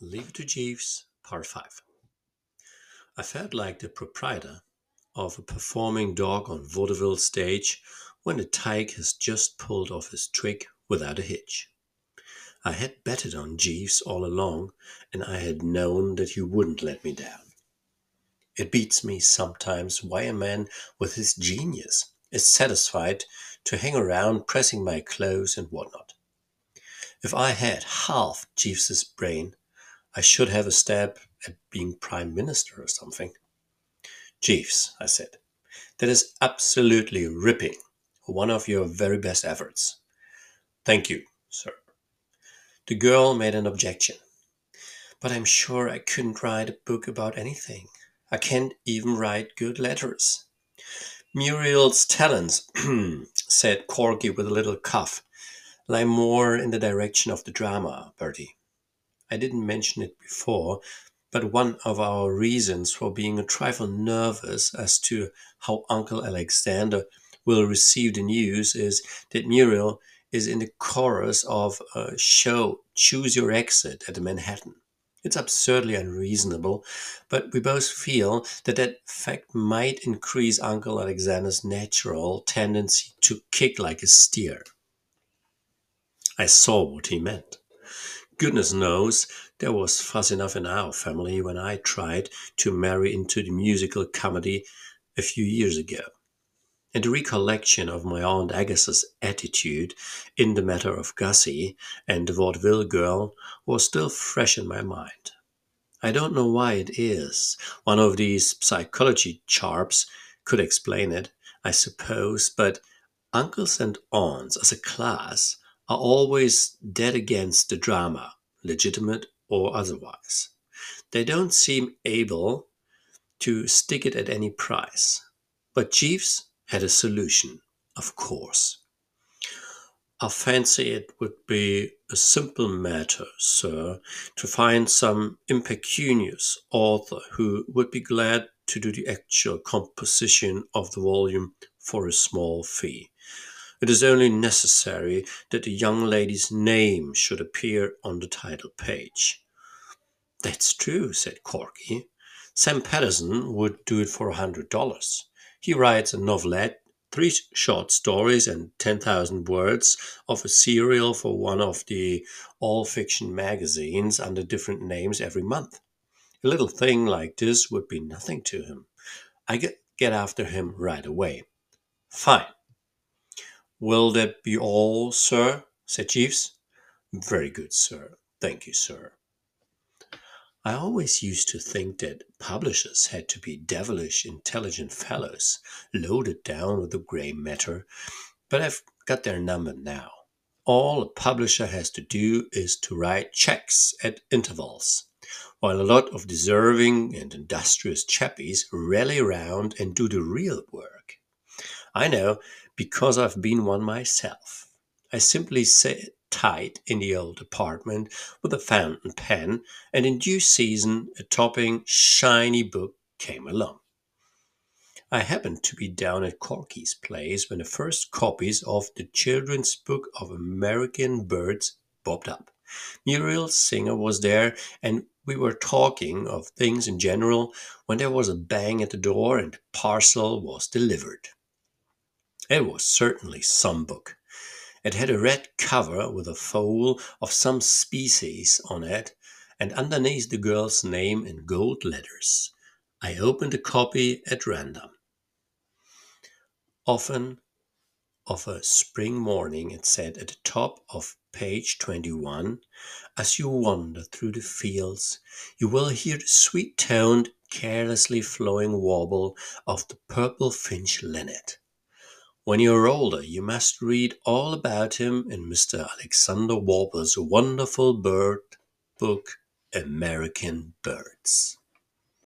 Leave to Jeeves, Part 5. I felt like the proprietor of a performing dog on vaudeville stage when the tyke has just pulled off his trick without a hitch. I had betted on Jeeves all along, and I had known that he wouldn't let me down. It beats me sometimes why a man with his genius is satisfied to hang around pressing my clothes and whatnot. If I had half Jeeves's brain, I should have a stab at being Prime Minister or something. Jeeves, I said, that is absolutely ripping. One of your very best efforts. Thank you, sir. The girl made an objection. But I'm sure I couldn't write a book about anything. I can't even write good letters. Muriel's talents, said Corky with a little cough, lie more in the direction of the drama, Bertie. I didn't mention it before, but one of our reasons for being a trifle nervous as to how Uncle Alexander will receive the news is that Muriel is in the chorus of a show Choose Your Exit at the Manhattan. It's absurdly unreasonable, but we both feel that that fact might increase Uncle Alexander's natural tendency to kick like a steer. I saw what he meant. Goodness knows there was fuss enough in our family when I tried to marry into the musical comedy a few years ago. And the recollection of my Aunt Agatha's attitude in the matter of Gussie and the vaudeville girl was still fresh in my mind. I don't know why it is. One of these psychology charps could explain it, I suppose, but uncles and aunts as a class are always dead against the drama, legitimate or otherwise. They don't seem able to stick it at any price. But Jeeves had a solution, of course. I fancy it would be a simple matter, sir, to find some impecunious author who would be glad to do the actual composition of the volume for a small fee. It is only necessary that the young lady's name should appear on the title page. That's true, said Corky. Sam Patterson would do it for a hundred dollars. He writes a novelette, three short stories, and 10,000 words of a serial for one of the all fiction magazines under different names every month. A little thing like this would be nothing to him. I get, get after him right away. Fine. Will that be all, sir? said Jeeves. Very good, sir. Thank you, sir. I always used to think that publishers had to be devilish intelligent fellows, loaded down with the grey matter, but I've got their number now. All a publisher has to do is to write checks at intervals, while a lot of deserving and industrious chappies rally round and do the real work. I know because I've been one myself. I simply sat tight in the old apartment with a fountain pen, and in due season a topping, shiny book came along. I happened to be down at Corky's place when the first copies of the Children's Book of American Birds bobbed up. Muriel Singer was there, and we were talking of things in general when there was a bang at the door and the parcel was delivered. It was certainly some book. It had a red cover with a foal of some species on it, and underneath the girl's name in gold letters. I opened a copy at random. Often of a spring morning, it said at the top of page 21 As you wander through the fields, you will hear the sweet toned, carelessly flowing warble of the purple finch linnet. When you're older, you must read all about him in Mr. Alexander Worple's wonderful bird book, American Birds.